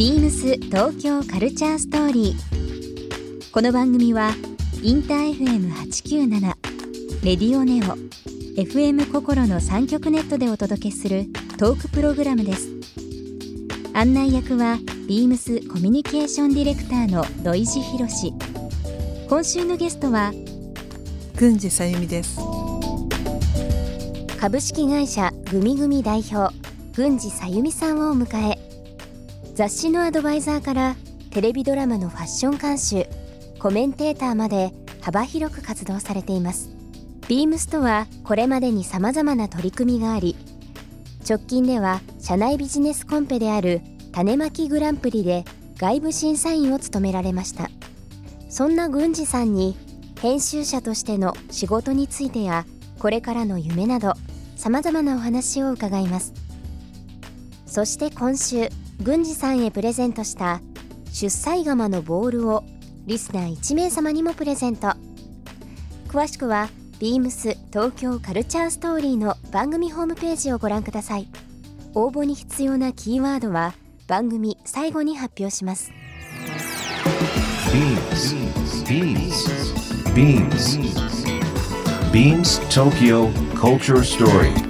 ビームス東京カルチャーストーリー。この番組はインター FM897 レディオネオ FM 心の三極ネットでお届けするトークプログラムです。案内役はビームスコミュニケーションディレクターの土井博志。今週のゲストは郡司さゆみです株式会社グミグミ代表郡司さゆみさんをお迎え雑誌のアドバイザーからテレビドラマのファッション監修コメンテーターまで幅広く活動されています。ビームスとはこれまでに様々な取り組みがあり直近では社内ビジネスコンペである種まきグランプリで外部審査員を務められました。そんな郡司さんに編集者としての仕事についてやこれからの夢などさまざまなお話を伺います。そして今週郡司さんへプレゼントした出歳釜のボールをリスナー1名様にもプレゼント詳しくは beams 東京カルチャーストーリーの番組ホームページをご覧ください応募に必要なキーワードは番組最後に発表します Beams. Beams. Beams. Beams Tokyo Culture Story.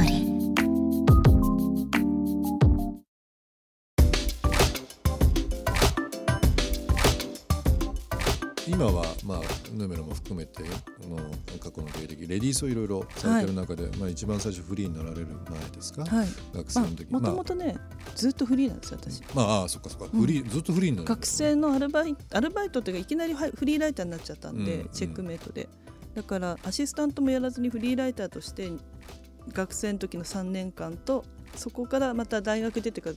リー今は、まあ、ヌメロも含めてあの過去の経歴レディースをいろいろされてる中で、まあ、一番最初フリーになられる前ですか、はい。学生の時、もともとね、ずっとフリーなんですよ私。まあ、まああそっかそっか、うんフリーずっとフリーになる。学生のアルバイトアルバイトっていうかいきなりはいフリーライターになっちゃったんで、うんチェックメイトで。だからアシスタントもやらずにフリーライターとして学生の時の3年間とそこからまた大学出てから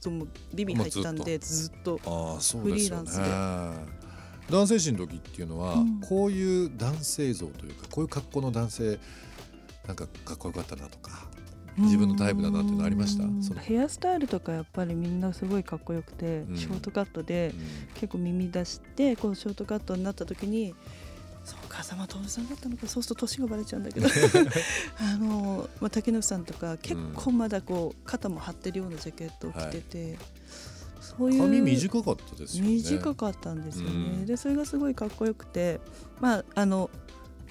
ビビ入ったんでずっと。ああそうですよね。フリー男性誌の時っていうのは、うん。こういう男性像というかこういう格好の男性なんかかっこよかったなとか自分のタイプだなっていうのありました？ヘアスタイルとかやっぱりみんなすごいかっこよくて、うん。ショートカットで結構耳出してこうショートカットになった時にそうか風間徹さんだったのかそうすると年がバレちゃうんだけど あの、まあ、竹野内さんとか結構まだこう肩も張ってるようなジャケットを着てて、そういう髪短かったですよね。短かったんですよね、うん。でそれがすごいかっこよくてまああの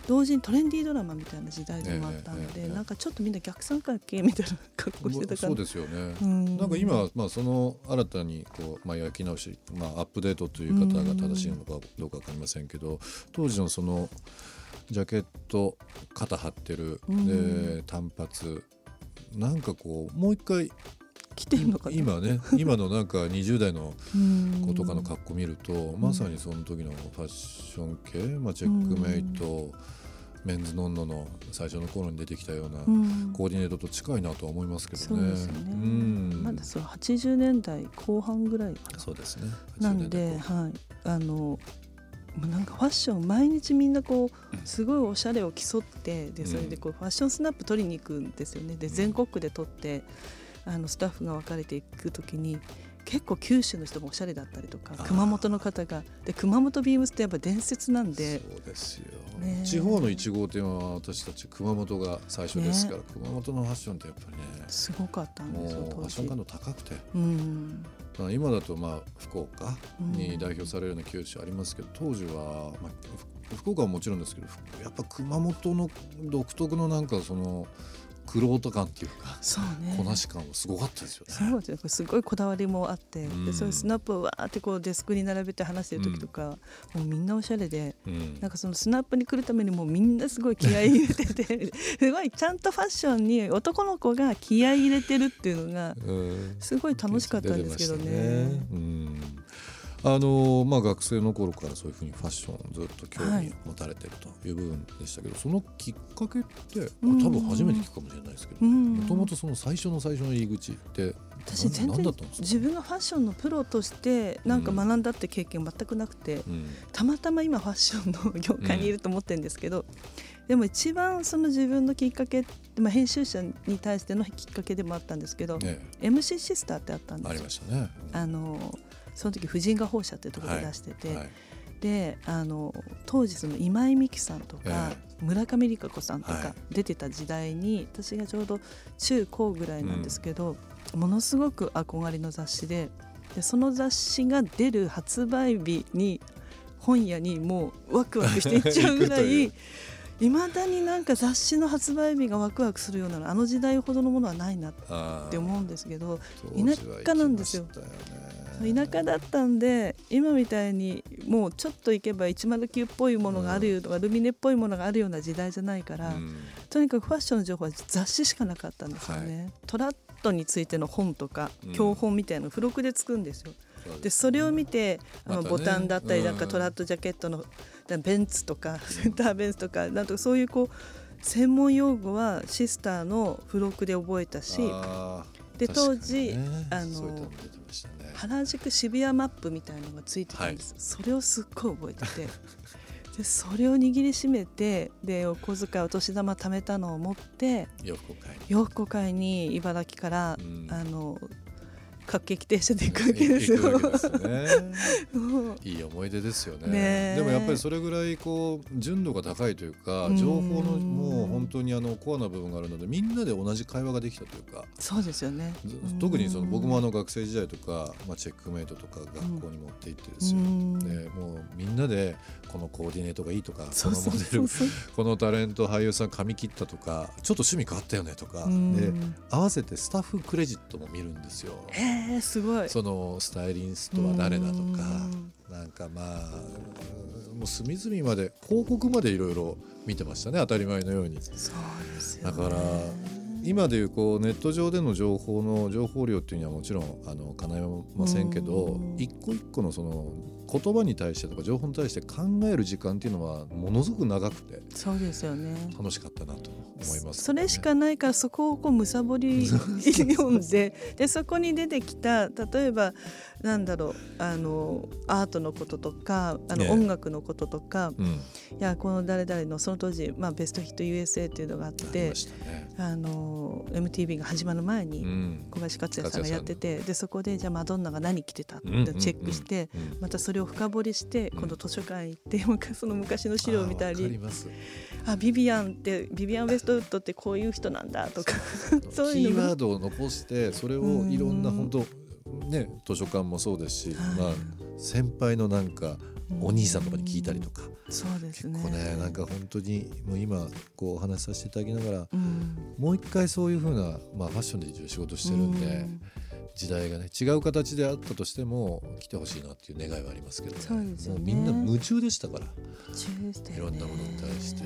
同時にトレンディードラマみたいな時代でもあったので、ええええなんかちょっとみんな逆三角形みたいな格好してたからそうですよね、うん。なんか今、まあ、その新たにこう、まあ、焼き直し、まあ、アップデートという方が正しいのかどうか分かりませんけど当時のそのジャケット肩張ってる、うん。で短髪なんかこうもう一回着てるのかな？今ね今のなんか20代のうん。子とかの格好見ると、まさにその時のファッション系、まあ、チェックメイト、メンズノンノの最初の頃に出てきたようなうん。コーディネートと近いなとは思いますけどね。そうですね、うん。まだそう80年代後半ぐらいそうですね。なんで、はい、あのなんかファッション毎日みんなこうすごいおしゃれを競ってでそれでこうファッションスナップ取りに行くんですよね。で全国区で撮ってあのスタッフが分かれていく時に結構九州の人もおしゃれだったりとか熊本の方がで熊本ビームスってやっぱ伝説なんで。そうですよ、ね。え地方の1号店は私たち熊本が最初ですから、熊本のファッションってやっぱりねすごかったんですよファッション感度高くて、うん。まあ、今だとまあ福岡に代表されるような九州ありますけど当時は、まあ、ふ福岡はもちろんですけどふやっぱ熊本の独特のなんかそのクロート感っていうかそうね。こなし感はすごかったですよね。そうですね。すごいこだわりもあって、うん。でそういうスナップをわーってこうデスクに並べて話してる時とか、もうみんなおしゃれでうん。なんかそのスナップに来るためにもうみんなすごい気合い入れてて すごいちゃんとファッションに男の子が気合い入れてるっていうのがうん。すごい楽しかったんですけどね。うんあのまあ、学生の頃からそういうふうにファッションずっと興味持たれてるという部分でしたけど、そのきっかけってうん。多分初めて聞くかもしれないですけどうん。もともとその最初の最初の入り口って私全然自分がファッションのプロとしてなんか学んだって経験全くなくて、うん。たまたま今ファッションの業界にいると思ってるんですけど、でも一番その自分のきっかけ、まあ、編集者に対してのきっかけでもあったんですけど、ね MC シスターってあったんありですよ。ましたね。あのその時婦人画報社っていうところで出してて、はい。であの当時その今井美樹さんとか、え村上理香子さんとはか出てた時代に、私がちょうど中高ぐらいなんですけど、ものすごく憧れの雑誌ででその雑誌が出る発売日に本屋にもうワクワクしていっちゃうぐらい いういまだになんか雑誌の発売日がワクワクするようなあの時代ほどのものはないなって思うんですけど田舎なんですよ田舎だったんで今みたいにもうちょっと行けば109っぽいものがあるよとか、ルミネっぽいものがあるような時代じゃないから、うんとにかくファッションの情報は雑誌しかなかったんですよね。トラットについての本とかうん教本みたいな付録でつくんですよ。そうでそれを見て、あのボタンだったりなんかうん。トラットジャケットのだベンツとか センターベンツとかなんとかそういうこう専門用語はシスターの付録で覚えたしで当時ねあの原宿渋谷マップみたいなのがついてたんです、それをすっごい覚えてて。でそれを握りしめてでお小遣いお年玉貯めたのを持って洋服を買いに。洋服を買いに茨城から、うん。あの各駅停車で行くわけです よ。いい思い出ですよね。ねえ。でもやっぱりそれぐらいこう純度が高いというかうん。情報のもう本当にあのコアな部分があるのでみんなで同じ会話ができたというか。そうですよね。ず特にその僕もあの学生時代とか、まあ、チェックメイトとか学校に持って行ってですよ、うん。でもうみんなでこのコーディネートがいいとかこのモデル。このタレント俳優さん髪切ったとかちょっと趣味変わったよねとかうん。で合わせてスタッフクレジットも見るんですよ。へえすごい。そのスタイリストは誰だとかうんなんかまあもう隅々まで広告までいろいろ見てましたね当たり前のように。そうですよ、ね。だから今でいうこうネット上での情報の情報量っていうのはもちろんあの叶いませんけどうん一個一個のその言葉に対してとか情報に対して考える時間っていうのはものすごく長くてそうですよね。楽しかったなと思います、それしかないからそこをこうむさぼり 読んででそこに出てきた例えばなんだろうあのアートのこととかあのええ。音楽のこととか、うん、いやこの誰々のその当時、まあ、ベストヒット USA っていうのがあってね。あの MTV が始まる前にうん。小林克也さんがやっててでそこでじゃあマドンナが何着てたってうんうんうんチェックして。うんまたそれを深掘りしてうん。今度図書館行って昔 その昔の資料を見たり。あビビアンってビビアン・ウェストウッドってこう。いう。人なんだとかそうキいうのがーワードを残してそれをいろんな本当ね図書館もそうですし、はい。まあ先輩のなんかお兄さんとかに聞いたりとか、そうですね。結構ねなんか本当にもう今こうお話しさせていただきながらうん。もう一回そういうふうな、まあ、ファッションで仕事してるんで、うん。時代がね違う形であったとしても来てほしいなっていう願いはありますけどね。そうですよね。もうみんな夢中でしたから。ね。いろんなものに対して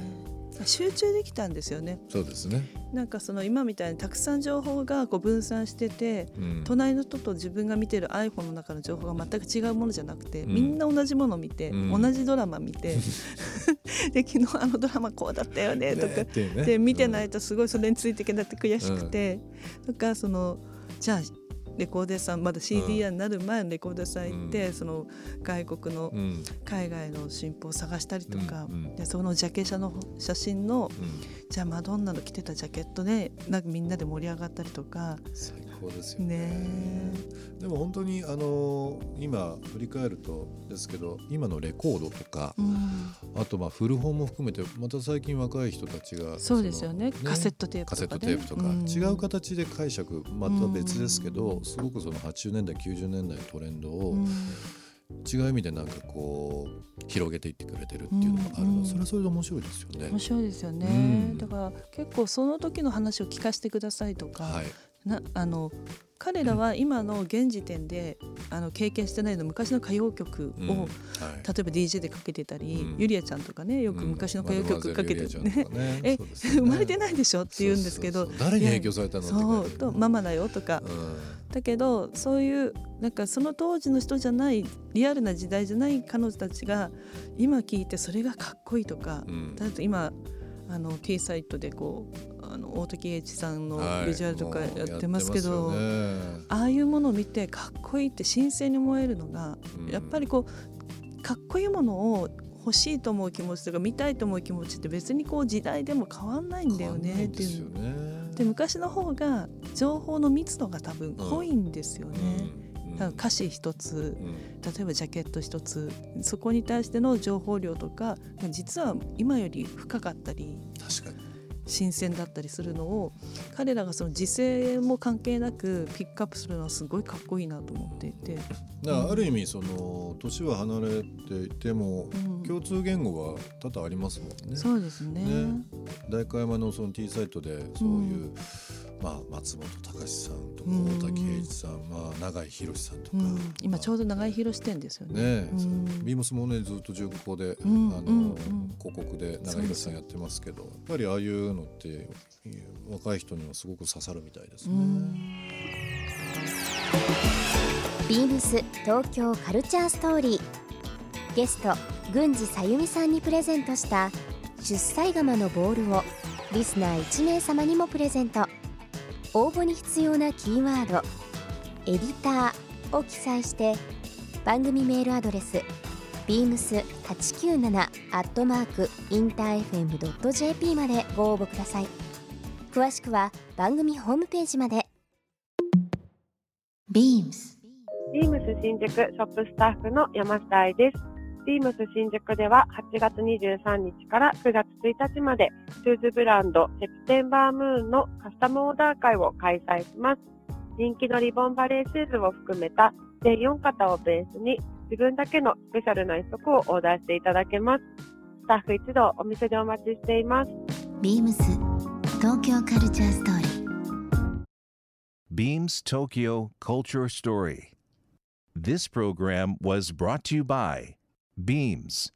集中できたんですよね。そうですね、なんかその今みたいにたくさん情報がこう分散しててうん、隣の人と自分が見てる iPhone の中の情報が全く違うものじゃなくて、うん。みんな同じものを見て、うん。同じドラマ見て で昨日あのドラマこうだったよねとか。ねね。で見てないとすごいそれについていけなくて悔しくて、とかそのじゃあレコーデーさんまだ CDR になる前のレコーデーさん行って、その外国のうん。うん海外の新譜を探したりとか、うん。うん。でそのジャケ写の写真のじゃあマドンナの着てたジャケットでなんかみんなで盛り上がったりとか最高ですよね。ね。でも本当にあの今振り返るとですけど今のレコードとか、うん。あとまあ古本も含めてまた最近若い人たちがそうですよね。のカセットテープとか、ね、カセットテープとか、ん。違う形で解釈また別ですけど、すごくその80年代90年代のトレンドをうん。違う意味でなんかこう広げていってくれてるっていうのがあるの、うん。それはそれで面白いですよね。面。白いですよね、うん。だから結構その時の話を聞かせてくださいとか、はい、なあの彼らは今の現時点であの経験してないの昔の歌謡曲を、うんはい。例えば DJ でかけてたり、うん。ゆりあちゃんとかねよく昔の歌謡曲かけてうんね、マドモアゼルユリアちゃんねえ生まれてないでしょって言うんですけど誰に影響されたのそうとママだよとか。うん。だけどそういうなんかその当時の人じゃないリアルな時代じゃない彼女たちが今聞いてそれがかっこいいとか、うん。だと今あの T サイトでこうあの大竹栄一さんのはい。ビジュアルとかやってますけど、やってますよね。ああいうものを見てかっこいいって新鮮に思えるのが、うん。やっぱりこうかっこいいものを欲しいと思う気持ちとか見たいと思う気持ちって別にこう時代でも変わんないんだよね。っていう。で昔の方が情報の密度が多分濃いんですよね。うん歌詞一つうん。例えばジャケット一つそこに対しての情報量とか実は今より深かったり確かに新鮮だったりするのを彼らがその時勢も関係なくピックアップするのはすごいかっこいいなと思っていて、ある意味その年は離れていてもうん。共通言語が多々ありますもんね。そうですね。ね。大会山のその T サイトでそういう、まあ松本隆さんとかうん。大竹栄一さん、まあ永井博さんとか、うん。今ちょうど長井宏視点ですよね。ね、うん。ビームスもねずっと巡航で、うん。あのうん。うん。広告で永井宏さんやってますけどやっぱりああいうのって若い人にはすごく刺さるみたいですね。ビームス東京カルチャーストーリーゲスト郡司さゆみさんにプレゼントした出歳釜のボールをリスナー1名様にもプレゼント応募に必要なキーワード「エディター」を記載して番組メールアドレス beams897 アットマークインター FM.jp までご応募ください詳しくは番組ホームページまで Beams ビームス新宿ショップスタッフの山下愛です。ビームス新宿では8月23日から9月1日までシューズブランドセプテンバームーンのカスタムオーダー会を開催します。人気のリボンバレーシューズを含めた全4型をベースに自分だけのスペシャルな一足をオーダーしていただけます。スタッフ一同お店でお待ちしています。Beams 東京カルチャーストーリー Beams Tokyo Culture Story. This program was brought to you by Beams.